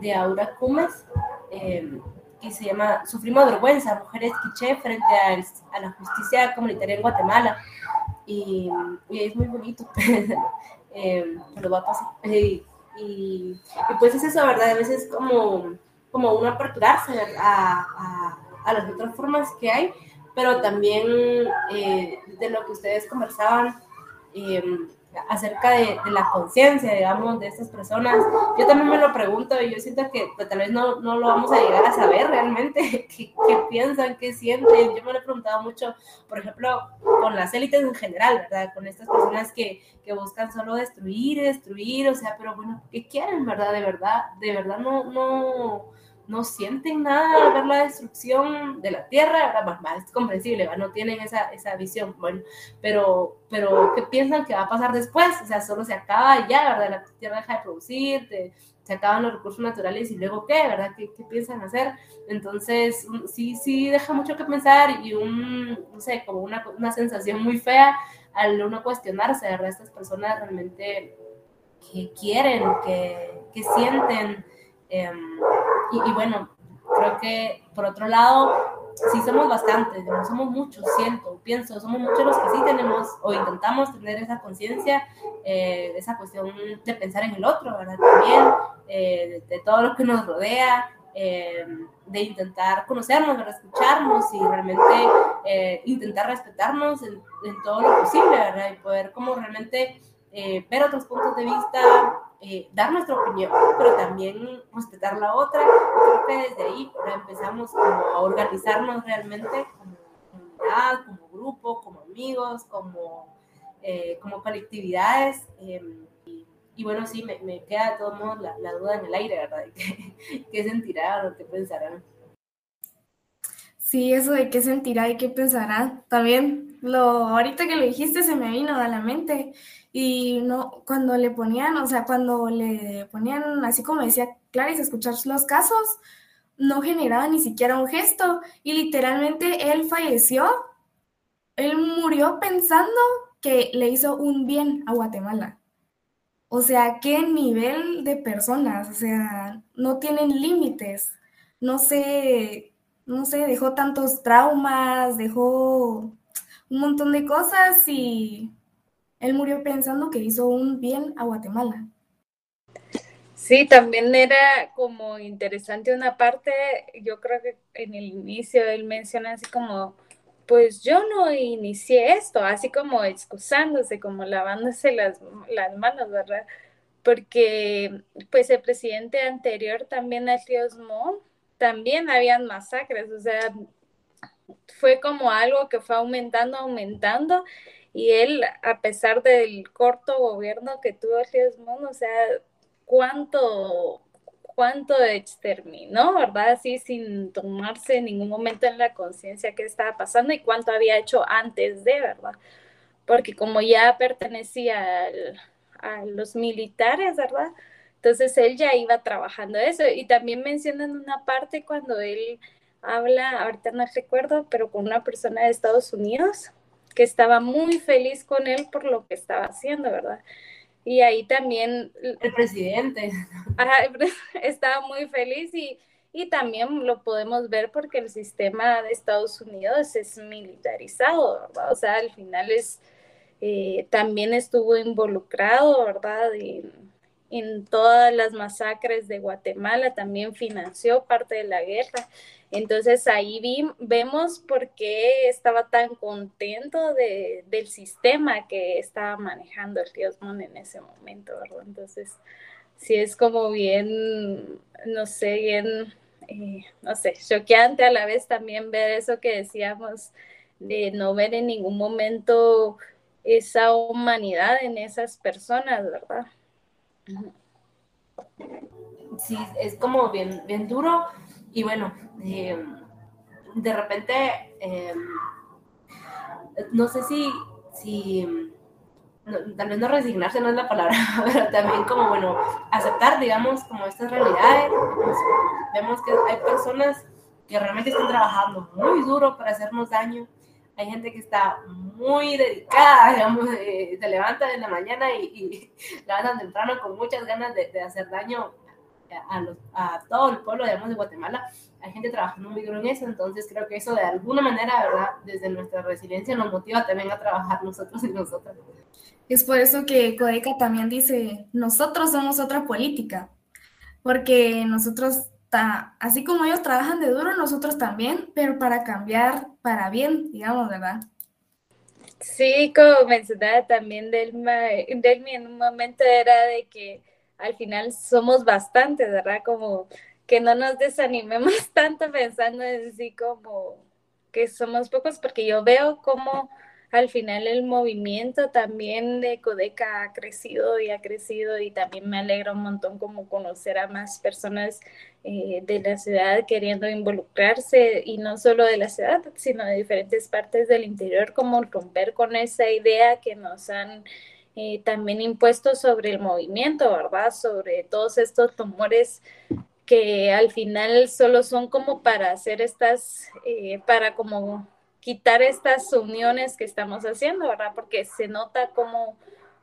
de Aura Cumes em, que se llama Sufrimos vergüenza, mujeres quiché frente a, a la justicia comunitaria en Guatemala y, es muy bonito, eh, lo va a pasar. Y, y, pues es eso, ¿verdad? A veces como, como uno aperturarse a, a, a, las otras formas que hay, pero también eh, de lo que ustedes conversaban. Eh, acerca de, la conciencia, digamos, de estas personas. Yo también me lo pregunto y yo siento que pues, tal vez no, no, lo vamos a llegar a saber realmente qué, piensan, qué sienten. Yo me lo he preguntado mucho, por ejemplo, con las élites en general, ¿verdad? Con estas personas que, que buscan solo destruir, destruir, o sea, pero bueno, ¿qué quieren, verdad? De verdad, de verdad no, no no sienten nada al ver la destrucción de la tierra, más, es comprensible, no tienen esa, esa visión, bueno, pero, pero ¿qué piensan que va a pasar después? O sea, solo se acaba ya, ¿verdad? La tierra deja de producir, se acaban los recursos naturales y luego qué, ¿verdad? ¿Qué, qué piensan hacer? Entonces, sí, sí deja mucho que pensar y un, no sé, como una, una sensación muy fea al uno cuestionarse, ¿verdad? Estas personas realmente que quieren, que, que sienten. Eh, y, bueno, creo que por otro lado, sí somos bastantes, somos muchos, siento, pienso, somos muchos los que sí tenemos o intentamos tener esa conciencia, eh, esa cuestión de pensar en el otro, ¿verdad? También, eh, de, todo lo que nos rodea, eh, de intentar conocernos, de escucharnos y realmente intentar respetarnos en, en, todo lo posible, ¿verdad? Y poder como realmente ver otros puntos de vista, eh, dar nuestra opinión, pero también respetar la otra. Creo que desde ahí empezamos como a organizarnos realmente como comunidad, como grupo, como amigos, como, eh, como colectividades. Em, y, bueno, sí, me, me, queda de todos modos la, la, duda en el aire, ¿verdad? ¿Qué, qué sentirán o qué pensarán? Sí, eso de qué sentirá y qué pensará. También, lo, ahorita que lo dijiste se me vino a la mente. Y no, cuando le ponían, o sea, cuando le ponían, así como decía Clarice, escuchar los casos, no generaba ni siquiera un gesto. Y literalmente él falleció, él murió pensando que le hizo un bien a Guatemala. O sea, qué nivel de personas, o sea, no tienen límites. No sé, no sé, dejó tantos traumas, dejó un montón de cosas y él murió pensando que hizo un bien a Guatemala. Sí, también era como interesante una parte, yo creo que en el inicio él menciona así como, pues yo no inicié esto, así como excusándose, como lavándose las, las manos, ¿verdad? Porque pues el presidente anterior también, Ríos Montt, también habían masacres, o sea, fue como algo que fue aumentando, aumentando, y él, a pesar del corto gobierno que tuvo Riesmond, o sea, cuánto, cuánto exterminó, ¿verdad? Así sin tomarse en ningún momento en la conciencia qué estaba pasando y cuánto había hecho antes de, ¿verdad? Porque como ya pertenecía a los militares, ¿verdad? Entonces él ya iba trabajando eso y también mencionan una parte cuando él habla, ahorita no recuerdo, pero con una persona de Estados Unidos que estaba muy feliz con él por lo que estaba haciendo, ¿verdad? Y ahí también... El presidente. estaba muy feliz y, y también lo podemos ver porque el sistema de Estados Unidos es militarizado, ¿verdad? O sea, al final es, eh, también estuvo involucrado, ¿verdad? en todas las masacres de Guatemala, también financió parte de la guerra. Entonces ahí vi, vemos por qué estaba tan contento de, del sistema que estaba manejando el Diosmon en ese momento, ¿verdad? Entonces, sí es como bien, no sé, bien, eh, no sé, choqueante a la vez también ver eso que decíamos, de no ver en ningún momento esa humanidad en esas personas, ¿verdad? Sí, es como bien, bien duro y bueno, eh, de repente, eh, no sé si, si tal vez no resignarse no es la palabra, pero también como, bueno, aceptar, digamos, como estas realidades. Vemos que hay personas que realmente están trabajando muy duro para hacernos daño. Hay gente que está muy dedicada, digamos, se levanta en la mañana y, y levantan temprano con muchas ganas de, de hacer daño a, los, a, todo el pueblo, digamos, de Guatemala, hay gente trabajando muy duro en eso, entonces creo que eso de alguna manera, ¿verdad? Desde nuestra resiliencia nos motiva también a trabajar nosotros y nosotras. Es por eso que Codeca también dice, nosotros somos otra política, porque nosotros, así como ellos trabajan de duro, nosotros también, pero para cambiar para bien, digamos, ¿verdad? Sí, como mencionaba también Delma, Delmi en un momento era de que al final somos bastantes, ¿verdad? Como que no nos desanimemos tanto pensando en sí como que somos pocos, porque yo veo como al final el movimiento también de Codeca ha crecido y ha crecido y también me alegra un montón como conocer a más personas eh, de la ciudad queriendo involucrarse y no solo de la ciudad, sino de diferentes partes del interior, como romper con esa idea que nos han eh, también impuestos sobre el movimiento, ¿verdad? Sobre todos estos tumores que al final solo son como para hacer estas, eh, para como quitar estas uniones que estamos haciendo, ¿verdad? Porque se nota como,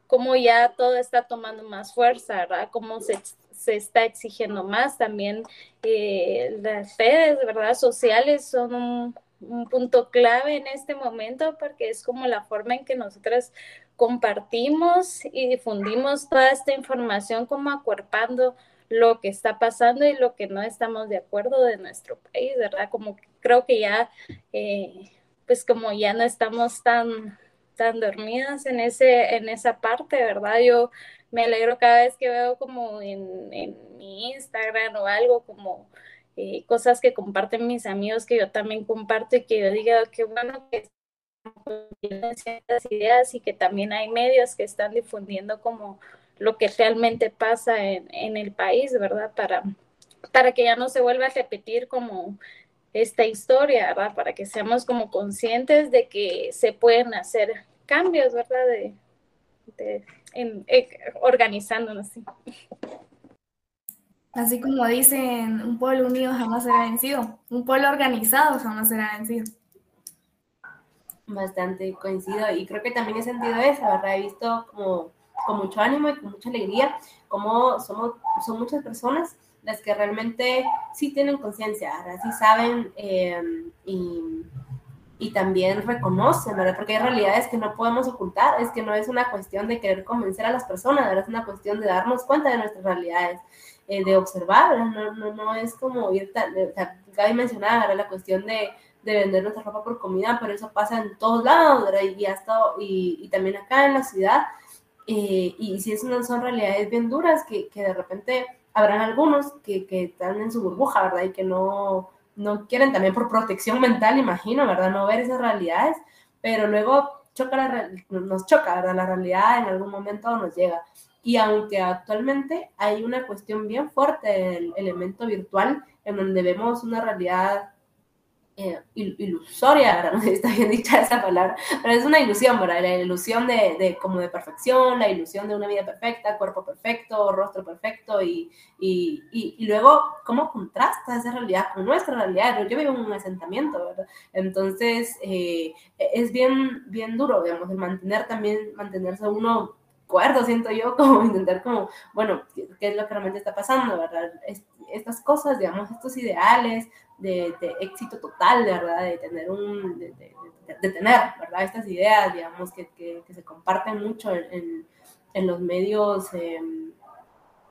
como ya todo está tomando más fuerza, ¿verdad? Como se, se está exigiendo más. También eh, las redes, ¿verdad? Sociales son un, un punto clave en este momento porque es como la forma en que nosotras compartimos y difundimos toda esta información como acuerpando lo que está pasando y lo que no estamos de acuerdo de nuestro país, ¿verdad? Como creo que ya, eh, pues como ya no estamos tan, tan dormidas en, ese, en esa parte, ¿verdad? Yo me alegro cada vez que veo como en, en mi Instagram o algo como eh, cosas que comparten mis amigos que yo también comparto y que yo diga, qué bueno que tienen ciertas ideas y que también hay medios que están difundiendo como lo que realmente pasa en, en el país, ¿verdad? Para, para que ya no se vuelva a repetir como esta historia, ¿verdad? Para que seamos como conscientes de que se pueden hacer cambios, ¿verdad? De, de en, eh, organizándonos. ¿sí? Así como dicen, un pueblo unido jamás será vencido, un pueblo organizado jamás será vencido. Bastante coincido y creo que también he sentido eso, ¿verdad? He visto como con mucho ánimo y con mucha alegría como somos, son muchas personas las que realmente sí tienen conciencia, sí saben eh, y, y, también reconocen, ¿verdad? Porque hay realidades que no podemos ocultar, es que no es una cuestión de querer convencer a las personas, ¿verdad? Es una cuestión de darnos cuenta de nuestras realidades. Eh, de observar, no, no, no, es como ir tan, o sea, Gaby mencionaba la cuestión de, de, vender nuestra ropa por comida, pero eso pasa en todos lados, ¿verdad? Y, hasta, y, y también acá en la ciudad, eh, y si eso son realidades bien duras, que, que de repente habrán algunos que, que, están en su burbuja, ¿verdad? Y que no, no quieren también por protección mental, imagino, ¿verdad? No ver esas realidades, pero luego choca la, nos choca, ¿verdad? La realidad en algún momento nos llega. Y aunque actualmente hay una cuestión bien fuerte del elemento virtual, en donde vemos una realidad eh, ilusoria, ¿verdad? No sé si está bien dicha esa palabra, pero es una ilusión, ¿verdad? La ilusión de, de, como de perfección, la ilusión de una vida perfecta, cuerpo perfecto, rostro perfecto, y, y, y, luego, ¿cómo contrasta esa realidad con nuestra realidad? Yo vivo en un asentamiento, ¿verdad? Entonces, eh, es bien, bien duro, digamos, el mantener también, mantenerse uno cuerdo, siento yo, como intentar como, bueno, ¿qué, es lo que realmente está pasando, verdad? estas cosas, digamos, estos ideales de, éxito total, ¿verdad? De tener un, de, tener, ¿verdad? Estas ideas, digamos, que, que, se comparten mucho en, en, los medios em,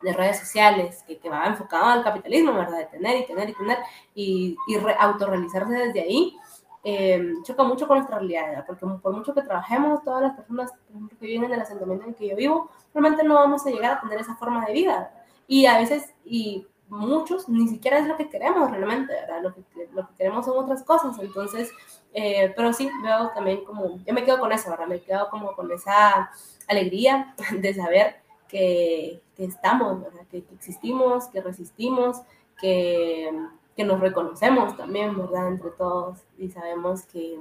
de redes sociales, que, que va enfocado al capitalismo, ¿verdad? De tener y tener y tener y, y autorrealizarse desde ahí. Eh, choca mucho con nuestra realidad, porque por mucho que trabajemos, todas las personas que viven en el asentamiento en el que yo vivo, realmente no vamos a llegar a tener esa forma de vida. Y a veces, y muchos ni siquiera es lo que queremos realmente, ¿verdad? Lo que, lo que queremos son otras cosas, entonces, eh, pero sí, veo también como, yo me quedo con eso, ¿verdad? Me quedo como con esa alegría de saber que, que estamos, ¿verdad? Que, existimos, que resistimos, que, que, nos reconocemos también, ¿verdad? Entre todos y sabemos que,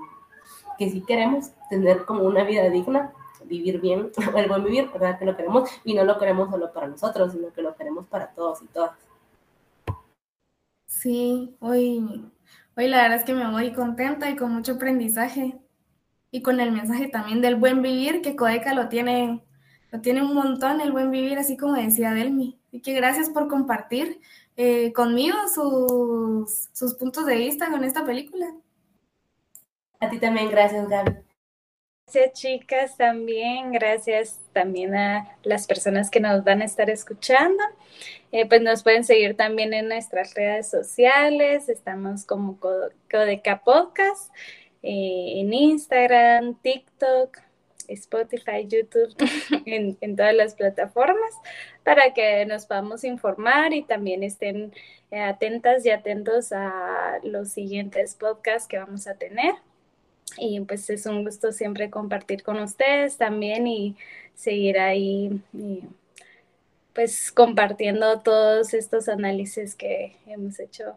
que si queremos tener como una vida digna, vivir bien, el buen vivir, ¿verdad? Que lo queremos y no lo queremos solo para nosotros, sino que lo queremos para todos y todas. Sí, hoy, hoy la verdad es que me voy contenta y con mucho aprendizaje y con el mensaje también del buen vivir, que Codeca lo tiene, lo tiene un montón, el buen vivir, así como decía Delmi. Así que gracias por compartir eh, conmigo sus, sus puntos de vista con esta película. A ti también, gracias Gaby. Gracias chicas también, gracias también a las personas que nos van a estar escuchando. Eh, pues nos pueden seguir también en nuestras redes sociales, estamos como Codeca Podcast, eh, en Instagram, TikTok, Spotify, YouTube, en, en, todas las plataformas, para que nos podamos informar y también estén eh, atentas y atentos a los siguientes podcasts que vamos a tener. Y pues es un gusto siempre compartir con ustedes también y seguir ahí pues compartiendo todos estos análisis que hemos hecho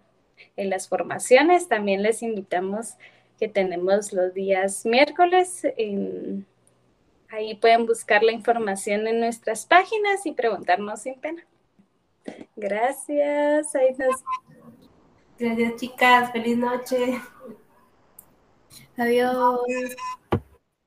en las formaciones. También les invitamos que tenemos los días miércoles. ahí pueden buscar la información en nuestras páginas y preguntarnos sin pena. Gracias. Ahí Gracias chicas. Feliz noche. Adiós.